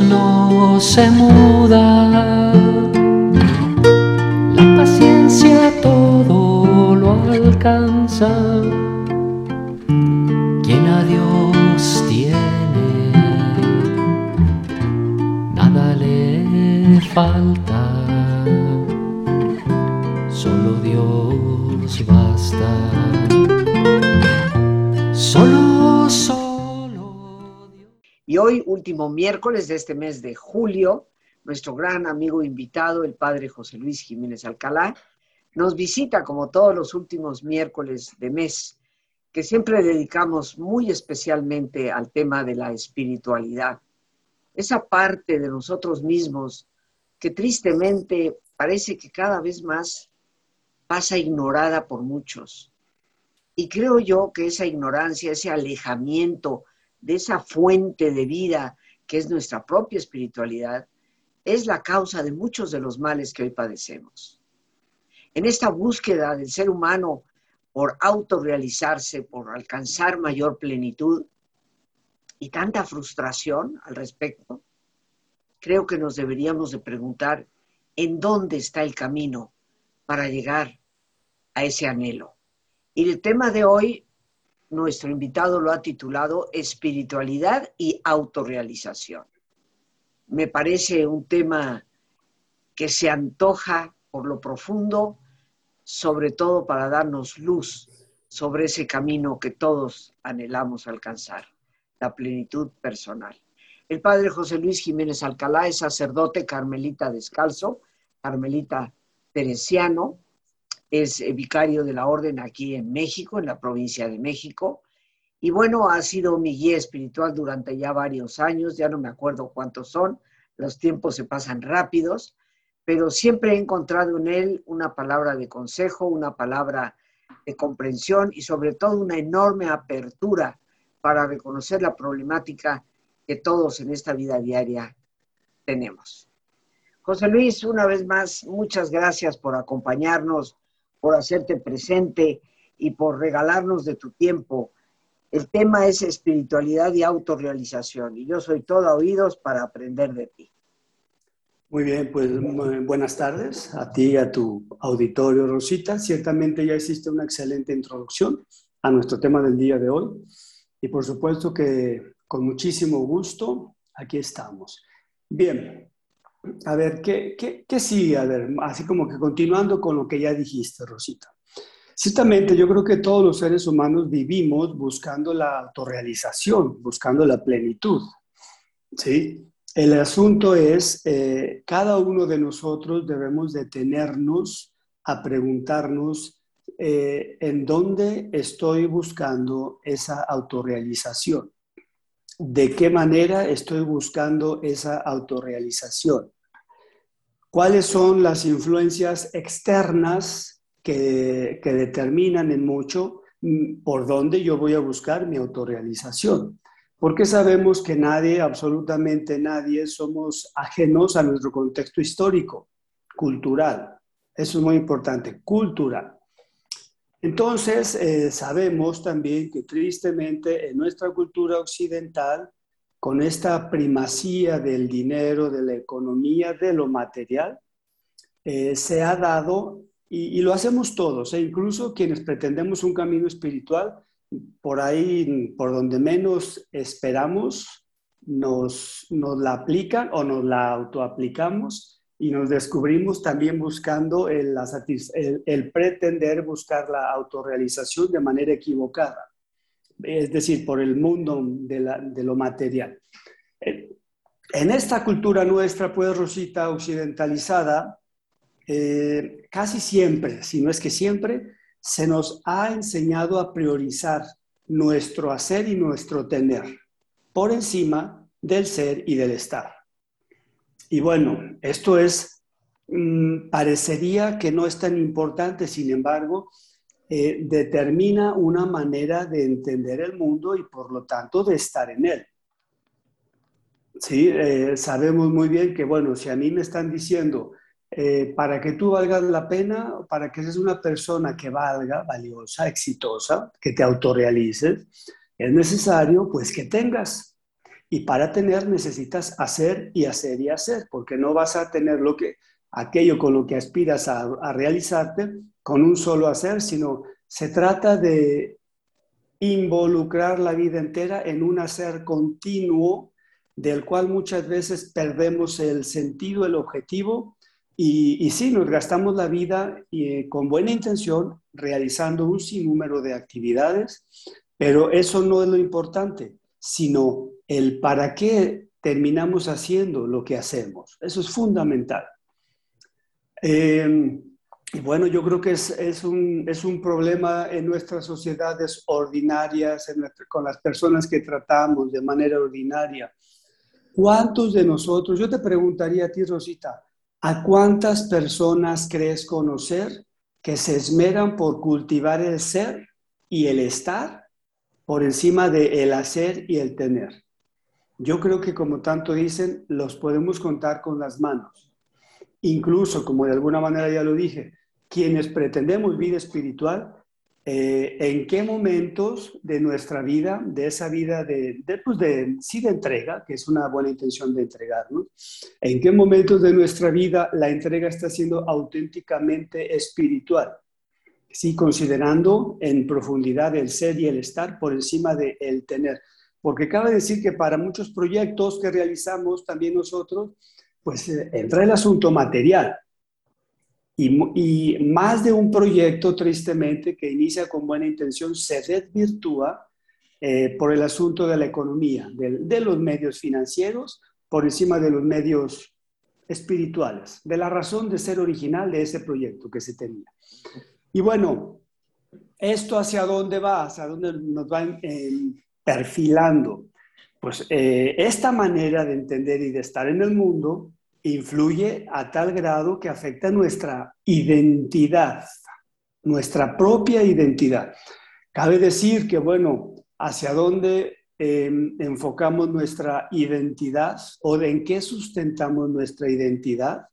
No se muda. La paciencia todo lo alcanza. Quien a Dios tiene, nada le falta. Solo Dios basta. Solo. Y hoy, último miércoles de este mes de julio, nuestro gran amigo invitado, el padre José Luis Jiménez Alcalá, nos visita como todos los últimos miércoles de mes, que siempre dedicamos muy especialmente al tema de la espiritualidad. Esa parte de nosotros mismos que tristemente parece que cada vez más pasa ignorada por muchos. Y creo yo que esa ignorancia, ese alejamiento, de esa fuente de vida que es nuestra propia espiritualidad, es la causa de muchos de los males que hoy padecemos. En esta búsqueda del ser humano por autorrealizarse, por alcanzar mayor plenitud y tanta frustración al respecto, creo que nos deberíamos de preguntar en dónde está el camino para llegar a ese anhelo. Y el tema de hoy nuestro invitado lo ha titulado Espiritualidad y Autorrealización. Me parece un tema que se antoja por lo profundo, sobre todo para darnos luz sobre ese camino que todos anhelamos alcanzar, la plenitud personal. El padre José Luis Jiménez Alcalá es sacerdote carmelita descalzo, carmelita teresiano, es eh, vicario de la orden aquí en México, en la provincia de México. Y bueno, ha sido mi guía espiritual durante ya varios años, ya no me acuerdo cuántos son, los tiempos se pasan rápidos, pero siempre he encontrado en él una palabra de consejo, una palabra de comprensión y sobre todo una enorme apertura para reconocer la problemática que todos en esta vida diaria tenemos. José Luis, una vez más, muchas gracias por acompañarnos por hacerte presente y por regalarnos de tu tiempo. El tema es espiritualidad y autorrealización y yo soy todo oídos para aprender de ti. Muy bien, pues buenas tardes a ti y a tu auditorio, Rosita. Ciertamente ya existe una excelente introducción a nuestro tema del día de hoy y por supuesto que con muchísimo gusto aquí estamos. Bien, a ver, ¿qué, qué, qué sigue? A ver, así como que continuando con lo que ya dijiste, Rosita. Ciertamente, yo creo que todos los seres humanos vivimos buscando la autorrealización, buscando la plenitud. ¿sí? El asunto es, eh, cada uno de nosotros debemos detenernos a preguntarnos eh, en dónde estoy buscando esa autorrealización. ¿De qué manera estoy buscando esa autorrealización? ¿Cuáles son las influencias externas que, determinan en mucho mm, por dónde yo voy a buscar mi autorrealización? Porque sabemos que nadie, absolutamente nadie, somos ajenos a nuestro contexto histórico, cultural. Eso es muy importante, cultural. Entonces, eh, sabemos también que tristemente en nuestra cultura occidental, con esta primacía del dinero, de la economía, de lo material, eh, se ha dado, y, lo hacemos todos, e incluso quienes pretendemos un camino espiritual, por ahí, por donde menos esperamos, nos, nos la aplican o nos la autoaplicamos y nos descubrimos también buscando el, el, pretender buscar la autorrealización de manera equivocada, es decir, por el mundo de, lo material. en esta cultura nuestra, pues Rosita, occidentalizada, eh, casi siempre, si no es que siempre, se nos ha enseñado a priorizar nuestro hacer y nuestro tener por encima del ser y del estar. Y bueno, esto es, mm, parecería que no es tan importante, sin embargo, eh, determina una manera de entender el mundo y por lo tanto de estar en él. Sí, eh, sabemos muy bien que, bueno, si a mí me están diciendo, eh, para que tú valgas la pena, para que seas una persona que valga, valiosa, exitosa, que te autorrealices, es necesario pues que tengas. Y para tener necesitas hacer y hacer y hacer, porque no vas a tener lo que, aquello con lo que aspiras a, realizarte con un solo hacer, sino se trata de involucrar la vida entera en un hacer continuo del cual muchas veces perdemos el sentido, el objetivo y, sí, nos gastamos la vida eh, con buena intención realizando un sinnúmero de actividades, pero eso no es lo importante, sino el para qué terminamos haciendo lo que hacemos. Eso es fundamental. Eh, y bueno, yo creo que es, un, es, un, problema en nuestras sociedades ordinarias, con las personas que tratamos de manera ordinaria. ¿Cuántos de nosotros, yo te preguntaría a ti, Rosita, ¿A cuántas personas crees conocer que se esmeran por cultivar el ser y el estar por encima de el hacer y el tener? Yo creo que como tanto dicen, los podemos contar con las manos. Incluso, como de alguna manera ya lo dije, quienes pretendemos vida espiritual, eh, en qué momentos de nuestra vida, de esa vida de, de, pues de, sí de entrega, que es una buena intención de entregarnos, en qué momentos de nuestra vida la entrega está siendo auténticamente espiritual, sí considerando en profundidad el ser y el estar por encima del el tener. Porque cabe decir que para muchos proyectos que realizamos también nosotros, pues eh, entra el asunto material, y, más de un proyecto, tristemente, que inicia con buena intención, se desvirtúa eh, por el asunto de la economía, de, los medios financieros, por encima de los medios espirituales, de la razón de ser original de ese proyecto que se tenía. Y bueno, ¿esto hacia dónde va? ¿Hacia dónde nos va perfilando? Pues eh, esta manera de entender y de estar en el mundo influye a tal grado que afecta nuestra identidad, nuestra propia identidad. Cabe decir que, bueno, hacia dónde em, enfocamos nuestra identidad o en qué sustentamos nuestra identidad,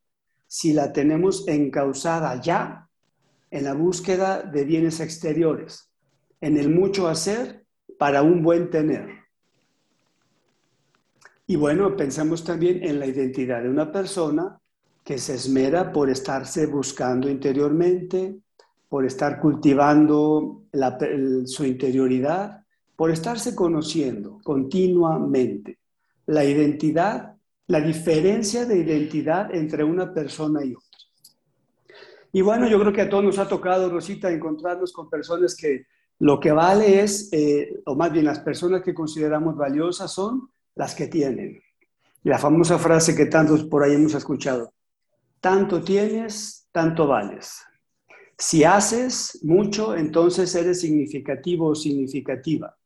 si la tenemos encausada ya en la búsqueda de bienes exteriores, en el mucho hacer para un buen tener y bueno, pensamos también en la identidad de una persona que se esmera por estarse buscando interiormente, por estar cultivando su interioridad, por estarse conociendo continuamente. La identidad, la diferencia de identidad entre una persona y otra. Y bueno, yo creo que a todos nos ha tocado, Rosita, encontrarnos con personas que lo que vale es, eh, o más bien las personas que consideramos valiosas son las que tienen. La famosa frase que tantos por ahí hemos escuchado, tanto tienes, tanto vales. Si haces mucho, entonces eres significativo o significativa.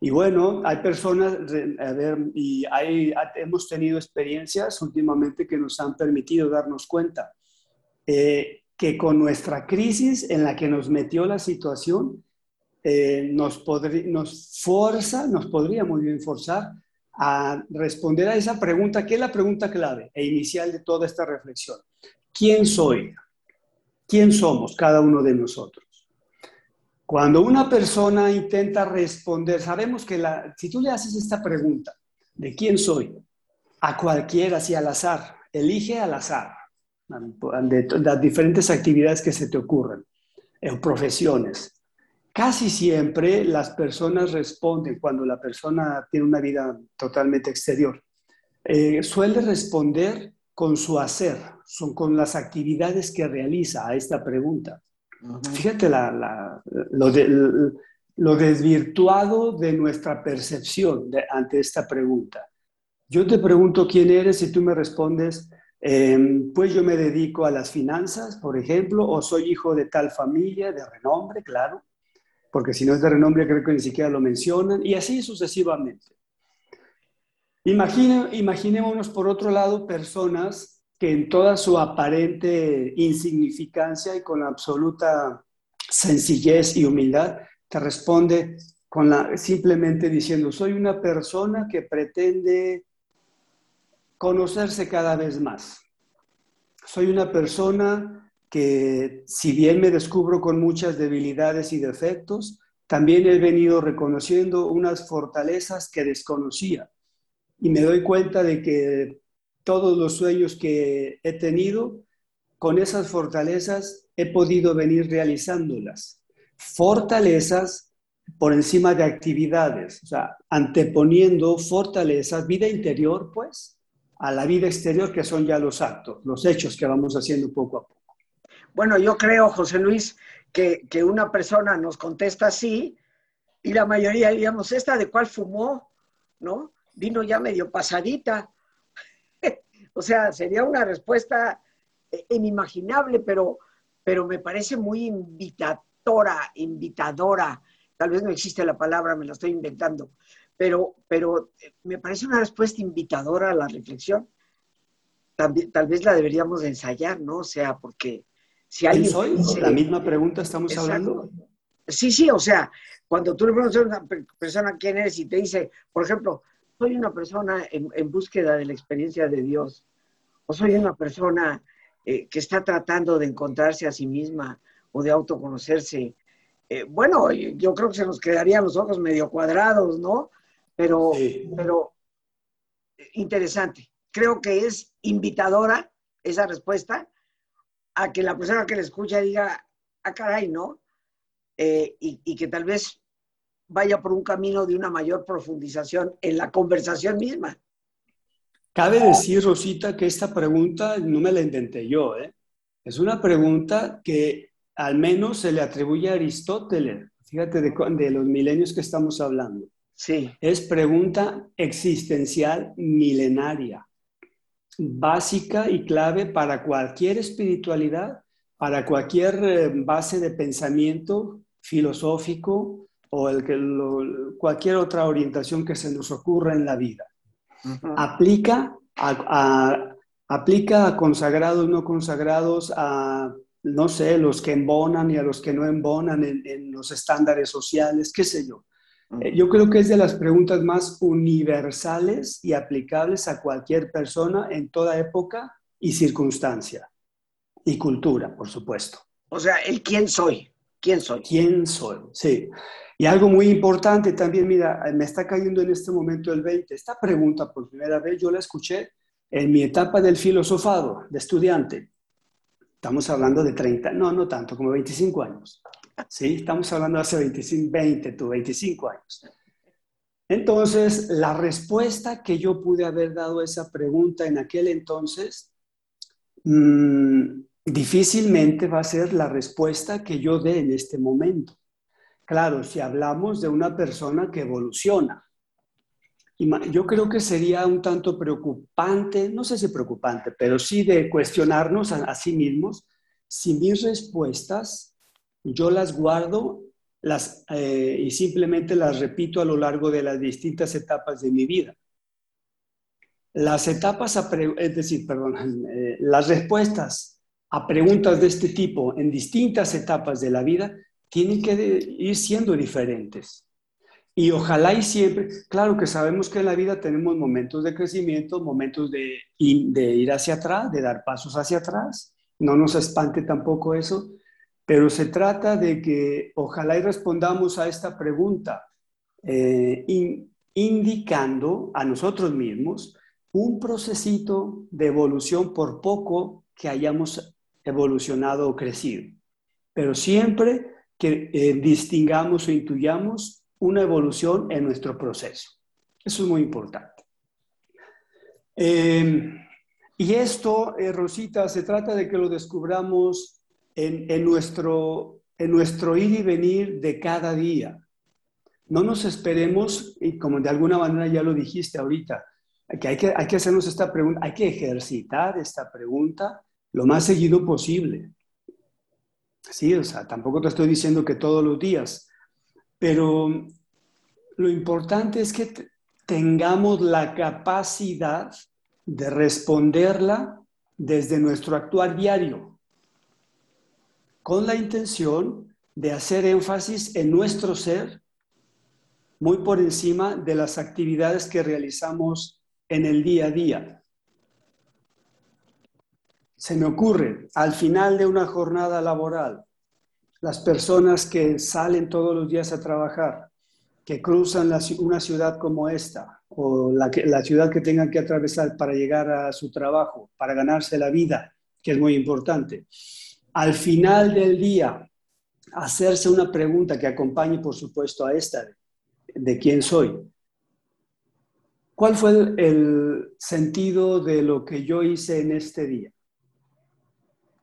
Y bueno, hay personas, a ver, y hay, hemos tenido experiencias últimamente que nos han permitido darnos cuenta eh, que con nuestra crisis en la que nos metió la situación, eh, nos, nos forza, nos podría muy bien forzar a responder a esa pregunta, que es la pregunta clave e inicial de toda esta reflexión. ¿Quién soy? ¿Quién somos cada uno de nosotros? Cuando una persona intenta responder, sabemos que la, si tú le haces esta pregunta de quién soy, a cualquiera, así al azar, elige al azar, de las diferentes actividades que se te ocurren, en profesiones, Casi siempre las personas responden cuando la persona tiene una vida totalmente exterior. Eh, suele responder con su hacer, son con las actividades que realiza a esta pregunta. Fíjate lo, desvirtuado de nuestra percepción ante esta pregunta. Yo te pregunto quién eres y tú me respondes, em, pues yo me dedico a las finanzas, por ejemplo, o soy hijo de tal familia, de renombre, claro, porque si no es de renombre creo que ni siquiera lo mencionan, y así sucesivamente. imaginémonos por otro lado personas que en toda su aparente insignificancia y con absoluta sencillez y humildad te responde con simplemente diciendo, soy una persona que pretende conocerse cada vez más. Soy una persona que, si bien me descubro con muchas debilidades y defectos, también he venido reconociendo unas fortalezas que desconocía. Y me doy cuenta de que todos los sueños que he tenido, con esas fortalezas he podido venir realizándolas. Fortalezas por encima de actividades, o sea, anteponiendo fortalezas, vida interior, pues, a la vida exterior, que son ya los actos, los hechos que vamos haciendo poco a poco. Bueno, yo creo, José Luis, que, que una persona nos contesta así y la mayoría diríamos, ¿esta de cuál fumó? ¿No? Vino ya medio pasadita. o sea, sería una respuesta eh, inimaginable, pero, pero me parece muy invitadora, invitadora tal vez no existe la palabra, me la estoy inventando, pero, pero eh, me parece una respuesta invitadora a la reflexión. También, tal vez la deberíamos ensayar, ¿no? O sea, porque si? ¿La misma pregunta estamos hablando? Sí, sí, o sea, cuando tú le preguntas a una persona quién eres y te dice, por ejemplo, soy una persona en, búsqueda de la experiencia de Dios, o soy una persona eh, que está tratando de encontrarse a sí misma o de autoconocerse, eh, bueno, yo creo que se nos quedarían los ojos medio cuadrados, ¿no? Pero, pero interesante. Creo que es invitadora esa respuesta a que la persona que le escucha diga, ah, caray, ¿no? Eh, y, que tal vez vaya por un camino de una mayor profundización en la conversación misma. Cabe decir, Rosita, que esta pregunta no me la inventé yo, ¿eh? Es una pregunta que al menos se le atribuye a Aristóteles, fíjate de, los milenios que estamos hablando. Sí. Es pregunta existencial milenaria, básica y clave para cualquier espiritualidad, para cualquier eh, base de pensamiento filosófico o el que cualquier otra orientación que se nos ocurra en la vida. Aplica a, aplica a consagrados, no consagrados, a no sé, los que embonan y a los que no embonan en, los estándares sociales, qué sé yo. Eh, yo creo que es de las preguntas más universales y aplicables a cualquier persona en toda época y circunstancia. Y cultura, por supuesto. O sea, el quién soy. ¿Quién soy? ¿Quién soy? Sí. Y algo muy importante también, mira, me está cayendo en este momento el 20. Esta pregunta por primera vez yo la escuché en mi etapa del filosofado, de estudiante. Estamos hablando de 30, no, no tanto, como 25 años. ¿Sí? Estamos hablando de hace 25, 20, tu 25 años. Entonces, la respuesta que yo pude haber dado a esa pregunta en aquel entonces, mm, difícilmente va a ser la respuesta que yo dé en este momento. Claro, si hablamos de una persona que evoluciona, yo creo que sería un tanto preocupante, no sé si preocupante, pero sí de cuestionarnos a, sí mismos si mis respuestas yo las guardo las, eh, y simplemente las repito a lo largo de las distintas etapas de mi vida. Las etapas, es decir, perdón, eh, las respuestas a preguntas de este tipo en distintas etapas de la vida tienen que ir siendo diferentes. Y ojalá y siempre, claro que sabemos que en la vida tenemos momentos de crecimiento, momentos de ir hacia atrás, de dar pasos hacia atrás. No nos espante tampoco eso, pero se trata de que ojalá y respondamos a esta pregunta, eh, indicando a nosotros mismos un procesito de evolución por poco que hayamos evolucionado o crecido, pero siempre que eh, distingamos o intuyamos una evolución en nuestro proceso. Eso es muy importante. Em, y esto, eh, Rosita, se trata de que lo descubramos en, nuestro, en nuestro ir y venir de cada día. No nos esperemos, y como de alguna manera ya lo dijiste ahorita, que hay, que hay que hacernos esta pregunta, hay que ejercitar esta pregunta lo más seguido posible. Sí, o sea, tampoco te estoy diciendo que todos los días, pero lo importante es que tengamos la capacidad de responderla desde nuestro actuar diario, con la intención de hacer énfasis en nuestro ser muy por encima de las actividades que realizamos en el día a día. Se me ocurre, al final de una jornada laboral, las personas que salen todos los días a trabajar, que cruzan una ciudad como esta, o la, ciudad que tengan que atravesar para llegar a su trabajo, para ganarse la vida, que es muy importante. Al final del día, hacerse una pregunta que acompañe, por supuesto, a esta, de quién soy. ¿Cuál fue el, sentido de lo que yo hice en este día?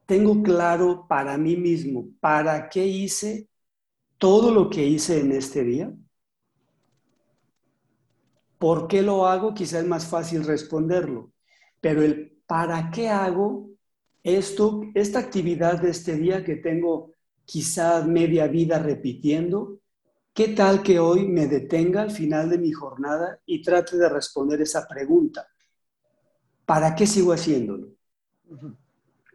Tengo claro para mí mismo, ¿para qué hice todo lo que hice en este día? ¿Por qué lo hago? Quizás es más fácil responderlo, pero el ¿para qué hago esto, esta actividad de este día que tengo quizás media vida repitiendo? ¿Qué tal que hoy me detenga al final de mi jornada y trate de responder esa pregunta? ¿Para qué sigo haciéndolo?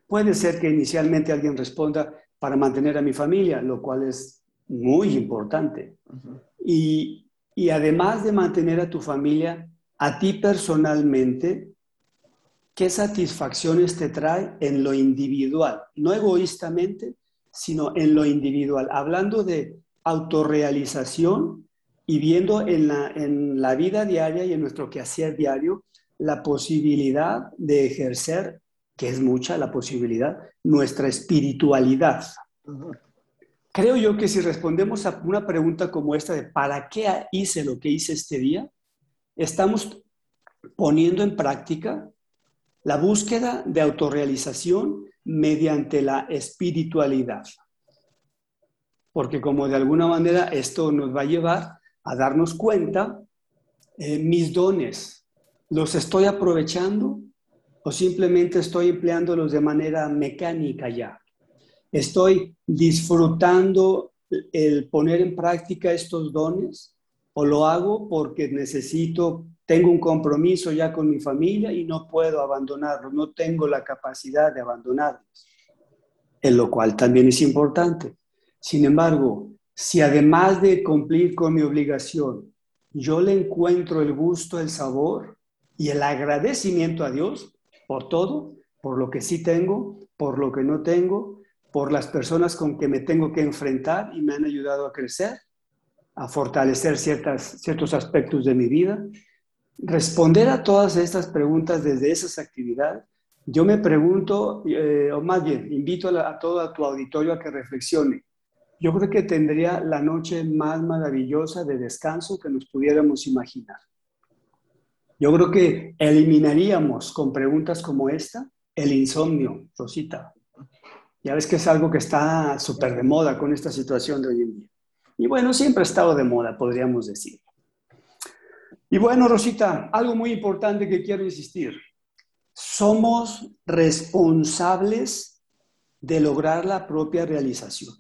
Puede ser que inicialmente alguien responda para mantener a mi familia, lo cual es muy importante. y, y además de mantener a tu familia, a ti personalmente, ¿qué satisfacciones te trae en lo individual? No egoístamente, sino en lo individual. Hablando de autorrealización y viendo en la, en la vida diaria y en nuestro quehacer diario la posibilidad de ejercer, que es mucha la posibilidad, nuestra espiritualidad. Creo yo que si respondemos a una pregunta como esta de ¿para qué hice lo que hice este día? Estamos poniendo en práctica la búsqueda de autorrealización mediante la espiritualidad porque como de alguna manera esto nos va a llevar a darnos cuenta, eh, mis dones, ¿los estoy aprovechando o simplemente estoy empleándolos de manera mecánica ya? ¿Estoy disfrutando el poner en práctica estos dones o lo hago porque necesito, tengo un compromiso ya con mi familia y no puedo abandonarlos, no tengo la capacidad de abandonarlos? En lo cual también es importante. Sin embargo, si además de cumplir con mi obligación, yo le encuentro el gusto, el sabor y el agradecimiento a Dios por todo, por lo que sí tengo, por lo que no tengo, por las personas con que me tengo que enfrentar y me han ayudado a crecer, a fortalecer ciertas, ciertos aspectos de mi vida. Responder a todas estas preguntas desde esas actividades, yo me pregunto, eh, o más bien, invito a, a todo tu auditorio a que reflexione yo creo que tendría la noche más maravillosa de descanso que nos pudiéramos imaginar. Yo creo que eliminaríamos con preguntas como esta el insomnio, Rosita. Ya ves que es algo que está súper de moda con esta situación de hoy en día. Y bueno, siempre ha estado de moda, podríamos decir. Y bueno, Rosita, algo muy importante que quiero insistir. Somos responsables de lograr la propia realización.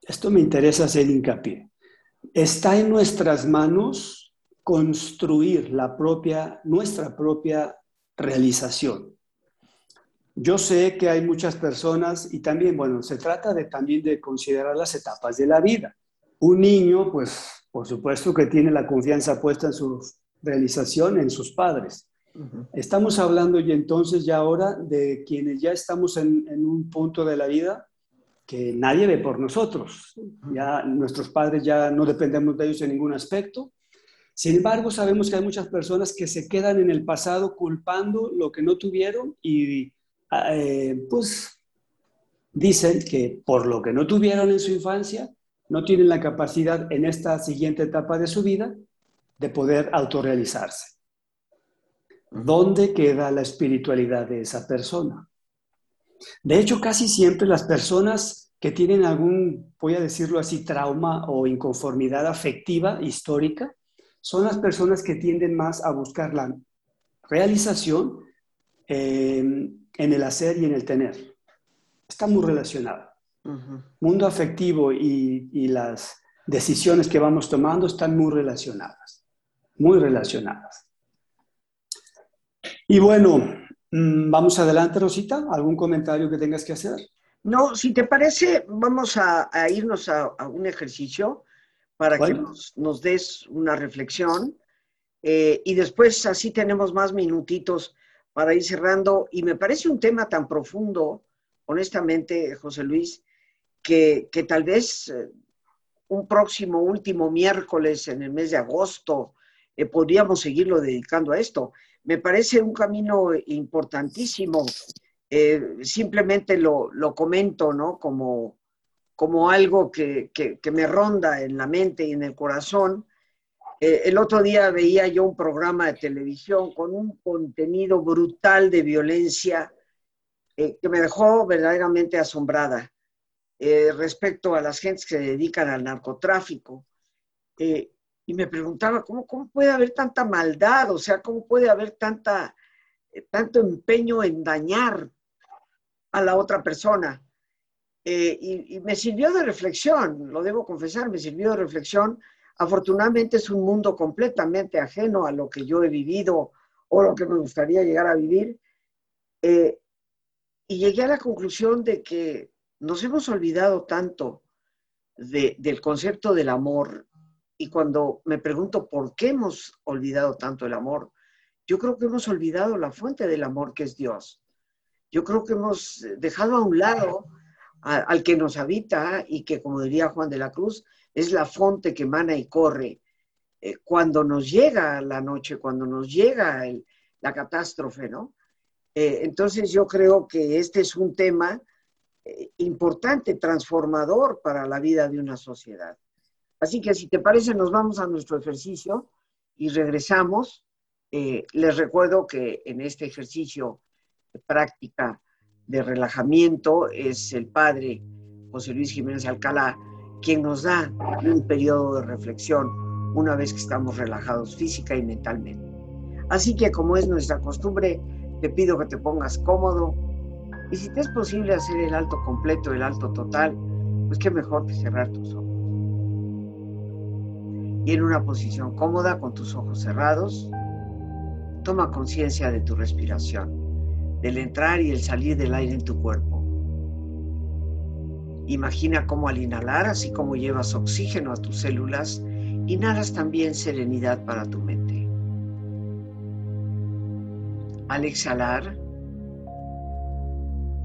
Esto me interesa hacer hincapié. Está en nuestras manos construir la propia, nuestra propia realización. Yo sé que hay muchas personas y también, bueno, se trata de también de considerar las etapas de la vida. Un niño, pues, por supuesto que tiene la confianza puesta en su realización, en sus padres. Estamos hablando y entonces ya ahora de quienes ya estamos en, en un punto de la vida que nadie ve por nosotros. Ya nuestros padres ya no dependemos de ellos en ningún aspecto. Sin embargo, sabemos que hay muchas personas que se quedan en el pasado culpando lo que no tuvieron y eh, pues dicen que por lo que no tuvieron en su infancia, no tienen la capacidad en esta siguiente etapa de su vida de poder autorrealizarse. ¿Dónde queda la espiritualidad de esa persona? De hecho, casi siempre las personas que tienen algún, voy a decirlo así, trauma o inconformidad afectiva histórica, son las personas que tienden más a buscar la realización eh, en el hacer y en el tener. Está muy relacionado. Mundo afectivo y, y las decisiones que vamos tomando están muy relacionadas, muy relacionadas. Y bueno, mm, vamos adelante, Rosita. ¿Algún comentario que tengas que hacer? No, si te parece, vamos a, irnos a, un ejercicio para que nos, des una reflexión eh, y después así tenemos más minutitos para ir cerrando. Y me parece un tema tan profundo, honestamente, José Luis, que, tal vez eh, un próximo último miércoles en el mes de agosto eh, podríamos seguirlo dedicando a esto. Me parece un camino importantísimo eh, simplemente lo, comento, ¿no? Como, como algo que, me ronda en la mente y en el corazón. El otro día veía yo un programa de televisión con un contenido brutal de violencia que me dejó verdaderamente asombrada respecto a las gentes que se dedican al narcotráfico. y me preguntaba, ¿cómo, ¿cómo puede haber tanta maldad? O sea, ¿cómo puede haber tanta, tanto empeño en dañar a la otra persona. Eh, y, me sirvió de reflexión, lo debo confesar, me sirvió de reflexión. Afortunadamente es un mundo completamente ajeno a lo que yo he vivido o lo que me gustaría llegar a vivir. Eh, y llegué a la conclusión de que nos hemos olvidado tanto del concepto del amor. Y cuando me pregunto por qué hemos olvidado tanto el amor, yo creo que hemos olvidado la fuente del amor que es Dios yo creo que hemos dejado a un lado al que nos habita y que, como diría Juan de la Cruz, es la fuente que emana y corre. Eh, cuando nos llega la noche, cuando nos llega la catástrofe, ¿no? Eh, entonces yo creo que este es un tema importante, transformador para la vida de una sociedad. Así que si te parece, nos vamos a nuestro ejercicio y regresamos. les recuerdo que en este ejercicio práctica de relajamiento es el padre José Luis Jiménez Alcalá, quien nos da un periodo de reflexión una vez que estamos relajados física y mentalmente. Así que como es nuestra costumbre, te pido que te pongas cómodo y si te es posible hacer el alto completo, el alto total, pues qué mejor que cerrar tus ojos. Y en una posición cómoda con tus ojos cerrados, toma conciencia de tu respiración del entrar y el salir del aire en tu cuerpo. Imagina cómo al inhalar, así como llevas oxígeno a tus células, inhalas también serenidad para tu mente. Al exhalar,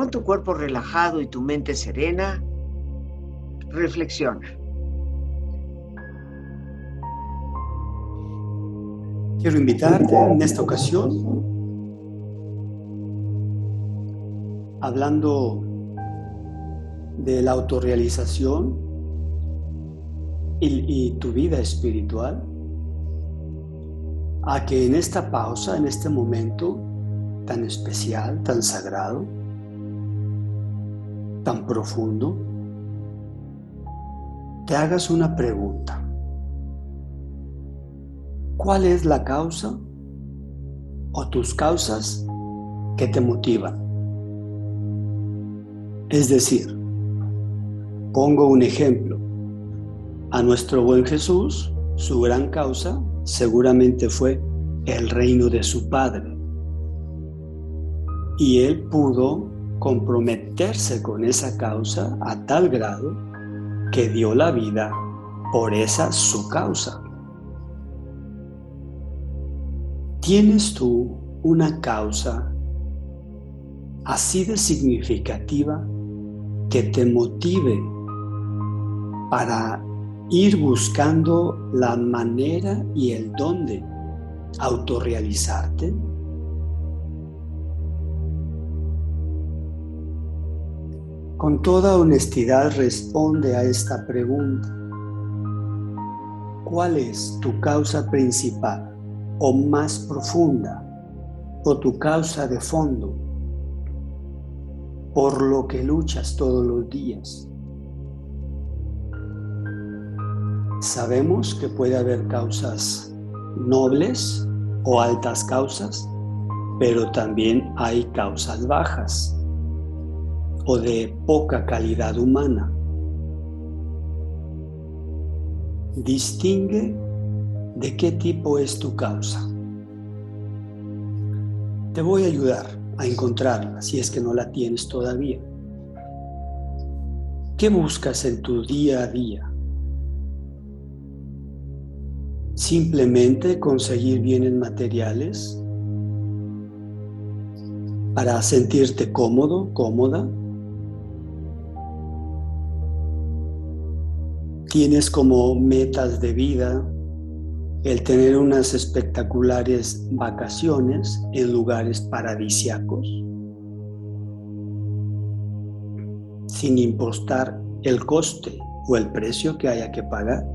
Con tu cuerpo relajado y tu mente serena, reflexiona. Quiero invitarte en esta ocasión, hablando de la autorrealización y, y tu vida espiritual, a que en esta pausa, en este momento tan especial, tan sagrado, tan profundo, te hagas una pregunta. ¿Cuál es la causa o tus causas que te motivan? Es decir, pongo un ejemplo. A nuestro buen Jesús, su gran causa seguramente fue el reino de su Padre. Y él pudo comprometerse con esa causa a tal grado que dio la vida por esa su causa. ¿Tienes tú una causa así de significativa que te motive para ir buscando la manera y el dónde autorrealizarte. Con toda honestidad responde a esta pregunta. ¿Cuál es tu causa principal o más profunda o tu causa de fondo por lo que luchas todos los días? Sabemos que puede haber causas nobles o altas causas, pero también hay causas bajas o de poca calidad humana. Distingue de qué tipo es tu causa. Te voy a ayudar a encontrarla si es que no la tienes todavía. ¿Qué buscas en tu día a día? simplemente conseguir bienes materiales para sentirte cómodo, cómoda. Tienes como metas de vida el tener unas espectaculares vacaciones en lugares paradisiacos, sin importar el coste o el precio que haya que pagar.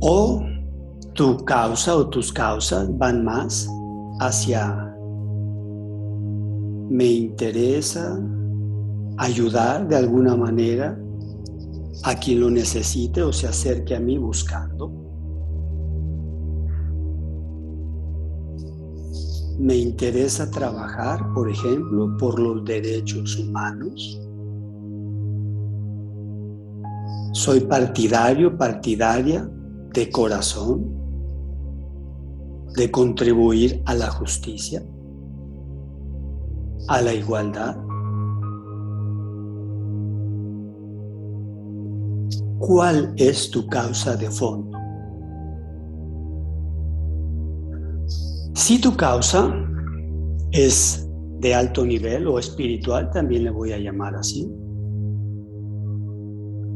O tu causa o tus causas van más hacia me interesa ayudar de alguna manera a quien lo necesite o se acerque a mí buscando. Me interesa trabajar, por ejemplo, por los derechos humanos. Soy partidario, partidaria de corazón de contribuir a la justicia, a la igualdad. ¿Cuál es tu causa de fondo? Si tu causa es de alto nivel o espiritual, también le voy a llamar así,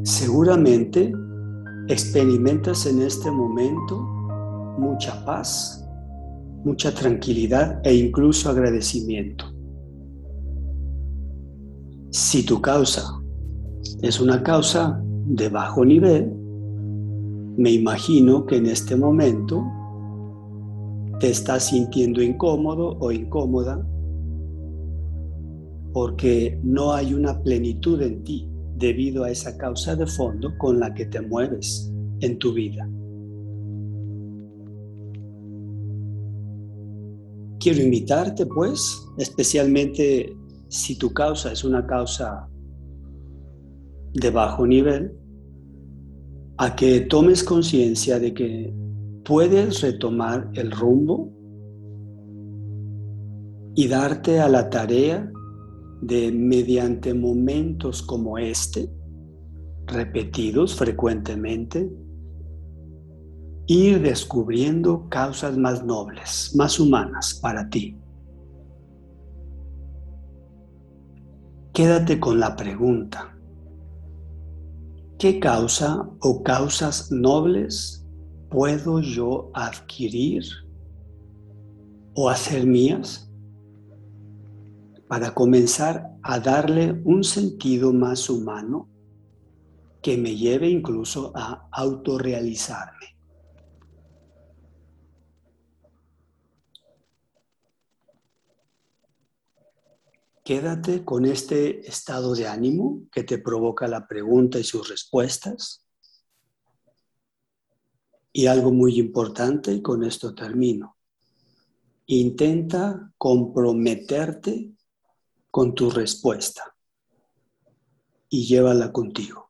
seguramente experimentas en este momento mucha paz, mucha tranquilidad e incluso agradecimiento. Si tu causa es una causa de bajo nivel, me imagino que en este momento te estás sintiendo incómodo o incómoda porque no hay una plenitud en ti debido a esa causa de fondo con la que te mueves en tu vida. Quiero invitarte, pues, especialmente si tu causa es una causa de bajo nivel, a que tomes conciencia de que puedes retomar el rumbo y darte a la tarea de mediante momentos como este, repetidos frecuentemente, ir descubriendo causas más nobles, más humanas para ti. Quédate con la pregunta, ¿qué causa o causas nobles puedo yo adquirir o hacer mías? para comenzar a darle un sentido más humano que me lleve incluso a autorrealizarme. Quédate con este estado de ánimo que te provoca la pregunta y sus respuestas. Y algo muy importante, y con esto termino, intenta comprometerte con tu respuesta y llévala contigo.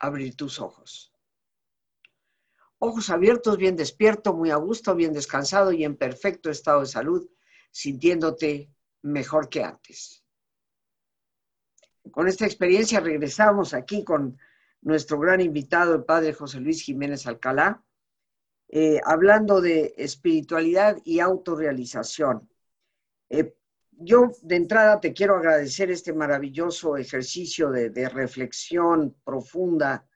abrir tus ojos. Ojos abiertos, bien despierto, muy a gusto, bien descansado y en perfecto estado de salud, sintiéndote mejor que antes. Con esta experiencia regresamos aquí con nuestro gran invitado, el padre José Luis Jiménez Alcalá, eh, hablando de espiritualidad y autorrealización. Eh, yo de entrada te quiero agradecer este maravilloso ejercicio de, reflexión profunda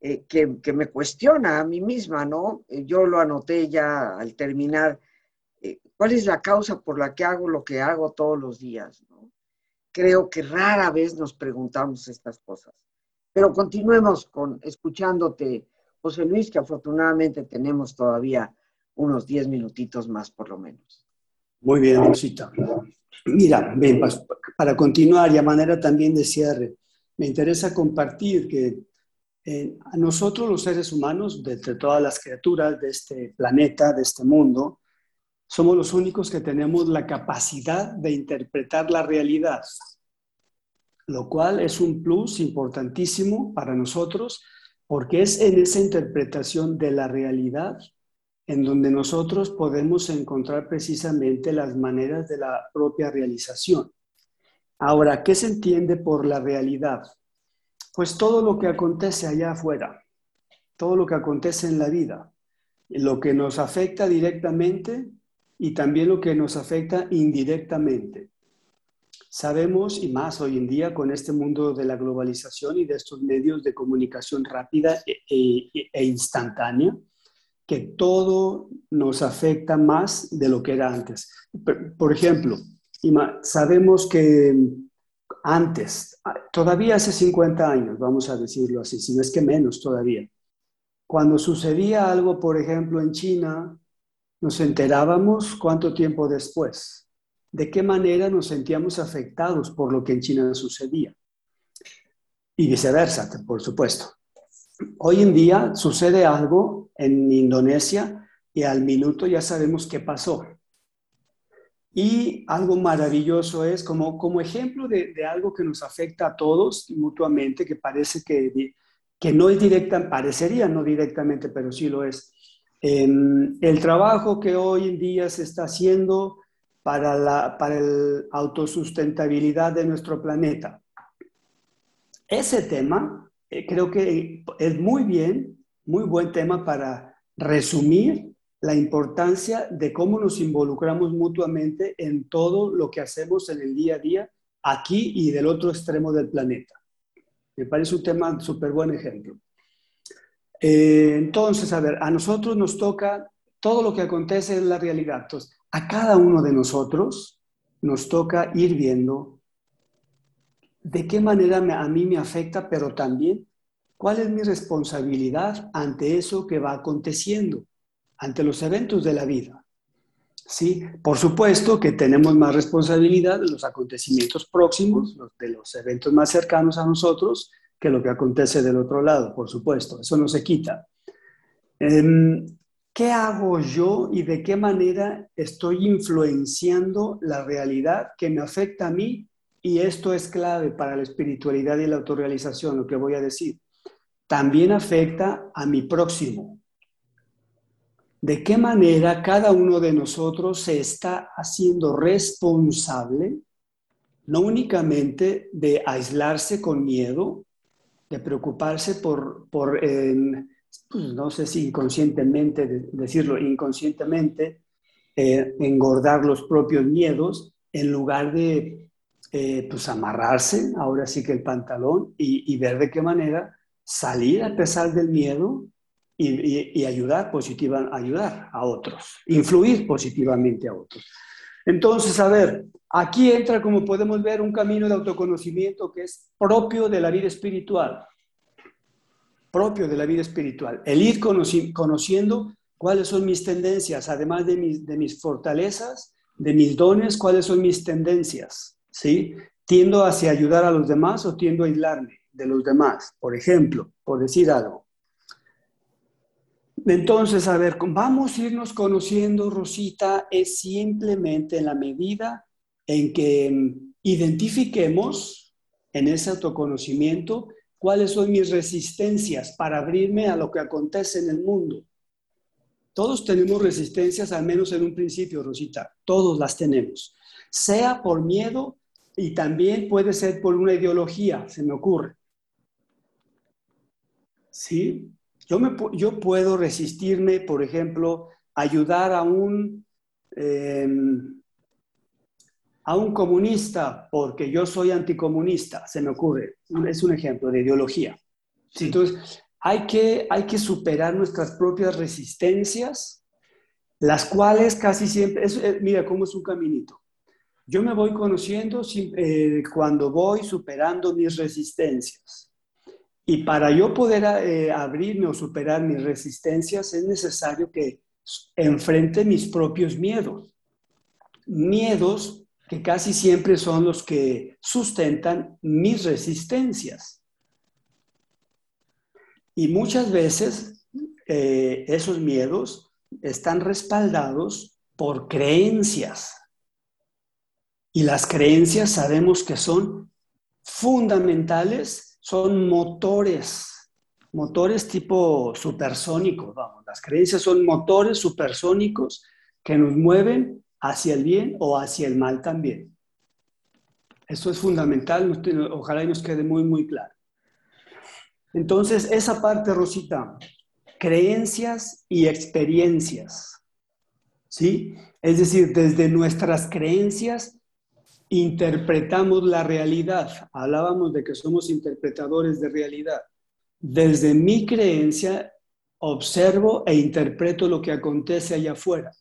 eh, que, me cuestiona a mí misma, ¿no? yo lo anoté ya al terminar. ¿Cuál es la causa por la que hago lo que hago todos los días? ¿no? Creo que rara vez nos preguntamos estas cosas. Pero continuemos con escuchándote, José Luis, que afortunadamente tenemos todavía unos 10 minutitos más por lo menos. Muy bien, Rosita. Mira, bien, para continuar y a manera también de cierre, me interesa compartir que eh, a nosotros los seres humanos, de, de todas las criaturas de este planeta, de este mundo, somos los únicos que tenemos la capacidad de interpretar la realidad lo cual es un plus importantísimo para nosotros porque es en esa interpretación de la realidad en donde nosotros podemos encontrar precisamente las maneras de la propia realización. Ahora, ¿qué se entiende por la realidad? Pues todo lo que acontece allá afuera, todo lo que acontece en la vida, lo que nos afecta directamente y también lo que nos afecta indirectamente. Sabemos, y más hoy en día con este mundo de la globalización y de estos medios de comunicación rápida e, e, e, instantánea, que todo nos afecta más de lo que era antes. Por ejemplo, sabemos que antes, todavía hace 50 años, vamos a decirlo así, si no es que menos todavía, cuando sucedía algo, por ejemplo, en China, nos enterábamos cuánto tiempo después de qué manera nos sentíamos afectados por lo que en China sucedía. Y viceversa, por supuesto. Hoy en día sucede algo en Indonesia y al minuto ya sabemos qué pasó. Y algo maravilloso es como, como ejemplo de, algo que nos afecta a todos mutuamente, que parece que, que no es directa, parecería no directamente, pero sí lo es. el trabajo que hoy en día se está haciendo para la para el autosustentabilidad de nuestro planeta. Ese tema eh, creo que es muy bien, muy buen tema para resumir la importancia de cómo nos involucramos mutuamente en todo lo que hacemos en el día a día, aquí y del otro extremo del planeta. Me parece un tema súper buen ejemplo. Eh, entonces, a ver, a nosotros nos toca todo lo que acontece en la realidad. Entonces, a cada uno de nosotros nos toca ir viendo de qué manera a mí me afecta, pero también cuál es mi responsabilidad ante eso que va aconteciendo, ante los eventos de la vida. Sí, por supuesto que tenemos más responsabilidad de los acontecimientos próximos, de los eventos más cercanos a nosotros, que lo que acontece del otro lado, por supuesto, eso no se quita. Em, ¿Qué hago yo y de qué manera estoy influenciando la realidad que me afecta a mí? Y esto es clave para la espiritualidad y la autorrealización, lo que voy a decir. También afecta a mi próximo. ¿De qué manera cada uno de nosotros se está haciendo responsable, no únicamente de aislarse con miedo, de preocuparse por, por pues, no sé si inconscientemente, decirlo inconscientemente, eh, engordar los propios miedos en lugar de eh, pues amarrarse, ahora sí que el pantalón, y, ver de qué manera salir a pesar del miedo y, ayudar, positiva, ayudar a otros, influir positivamente a otros. Entonces, a ver, aquí entra, como podemos ver, un camino de autoconocimiento que es propio de la vida espiritual. Propio de la vida espiritual, el ir conociendo cuáles son mis tendencias, además de mis, de mis fortalezas, de mis dones, cuáles son mis tendencias, ¿sí? ¿Tiendo hacia ayudar a los demás o tiendo a aislarme de los demás? Por ejemplo, por decir algo. Entonces, a ver, vamos a irnos conociendo, Rosita, es simplemente en la medida en que mm, identifiquemos en ese autoconocimiento cuáles son mis resistencias para abrirme a lo que acontece en el mundo. Todos tenemos resistencias, al menos en un principio, Rosita, todos las tenemos, sea por miedo y también puede ser por una ideología, se me ocurre. ¿Sí? Yo, me, yo puedo resistirme, por ejemplo, ayudar a un, em, a un comunista porque yo soy anticomunista, se me ocurre. Es un ejemplo de ideología. Entonces, hay que, hay que superar nuestras propias resistencias, las cuales casi siempre, eh, mira cómo es un caminito. Yo me voy conociendo eh, cuando voy superando mis resistencias. Y para yo poder eh, abrirme o superar mis resistencias es necesario que enfrente mis propios miedos. Miedos que casi siempre son los que sustentan mis resistencias. Y muchas veces eh, esos miedos están respaldados por creencias. Y las creencias sabemos que son fundamentales son motores, motores tipo supersónicos, vamos, las creencias son motores supersónicos que nos mueven hacia el bien o hacia el mal también. Eso es fundamental, ojalá y nos quede muy, muy claro. Entonces, esa parte, Rosita, creencias y experiencias, ¿sí? Es decir, desde nuestras creencias interpretamos la realidad. Hablábamos de que somos interpretadores de realidad. Desde mi creencia observo e interpreto lo que acontece allá afuera.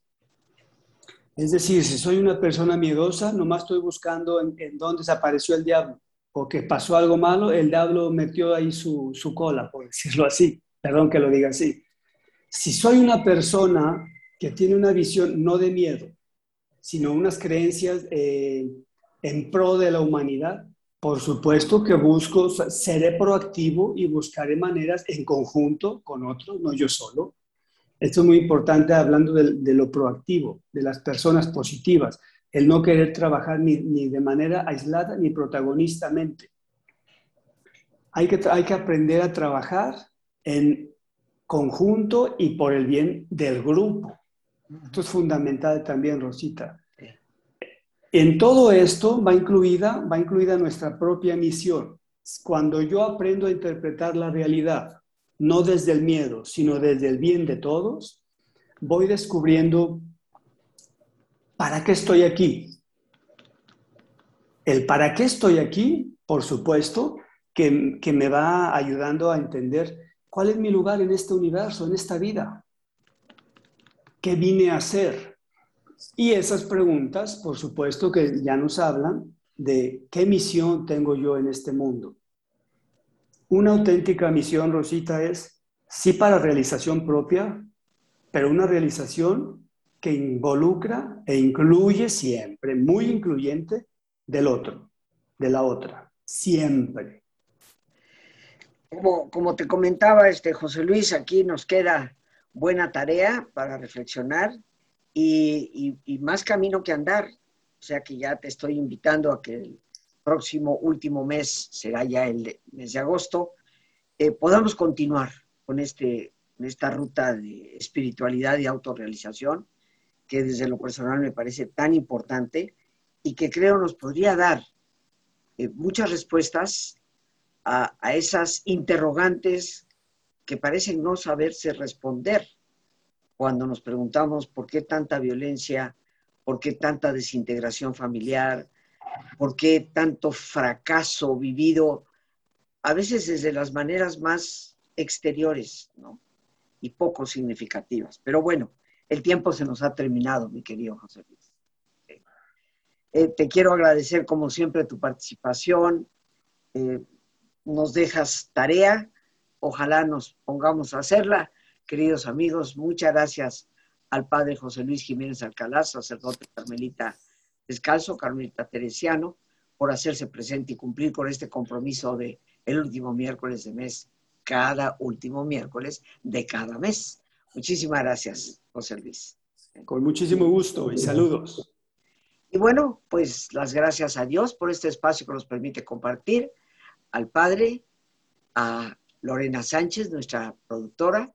Es decir, si soy una persona miedosa, nomás estoy buscando en, dónde desapareció el diablo o que pasó algo malo, el diablo metió ahí su, cola, por decirlo así. Perdón que lo diga así. Si soy una persona que tiene una visión no de miedo, sino unas creencias eh, en pro de la humanidad, por supuesto que busco, seré proactivo y buscaré maneras en conjunto con otros, no yo solo. Esto es muy importante hablando de, lo proactivo, de las personas positivas, el no querer trabajar ni, de manera aislada ni protagonistamente. Hay que, hay que aprender a trabajar en conjunto y por el bien del grupo. Esto es fundamental también, Rosita. En todo esto va incluida, va incluida nuestra propia misión. Cuando yo aprendo a interpretar la realidad, no desde el miedo, sino desde el bien de todos, voy descubriendo para qué estoy aquí. El para qué estoy aquí, por supuesto, que, me va ayudando a entender cuál es mi lugar en este universo, en esta vida. ¿Qué vine a hacer? Y esas preguntas, por supuesto, que ya nos hablan de qué misión tengo yo en este mundo. Una auténtica misión, Rosita, es sí para realización propia, pero una realización que involucra e incluye siempre, muy incluyente, del otro, de la otra, siempre. Como, como te comentaba este José Luis, aquí nos queda buena tarea para reflexionar y, más camino que andar. O sea que ya te estoy invitando a que el próximo último mes, será ya el mes de agosto, eh, podamos continuar con este, esta ruta de espiritualidad y autorrealización, que desde lo personal me parece tan importante y que creo nos podría dar eh, muchas respuestas a, a esas interrogantes que parecen no saberse responder cuando nos preguntamos por qué tanta violencia, por qué tanta desintegración familiar, por qué tanto fracaso vivido, a veces desde las maneras más exteriores, ¿no? Y poco significativas. Pero bueno, el tiempo se nos ha terminado, mi querido José Luis. Eh, te quiero agradecer, como siempre, tu participación. Eh, nos dejas tarea. Ojalá nos pongamos a hacerla queridos amigos, muchas gracias al padre José Luis Jiménez Alcalá, sacerdote carmelita descalzo, carmelita teresiano, por hacerse presente y cumplir con este compromiso de el último miércoles de mes, cada último miércoles de cada mes. Muchísimas gracias, José Luis. Con muchísimo gusto y saludos. Y bueno, pues las gracias a Dios por este espacio que nos permite compartir, al Padre, a Lorena Sánchez, nuestra productora,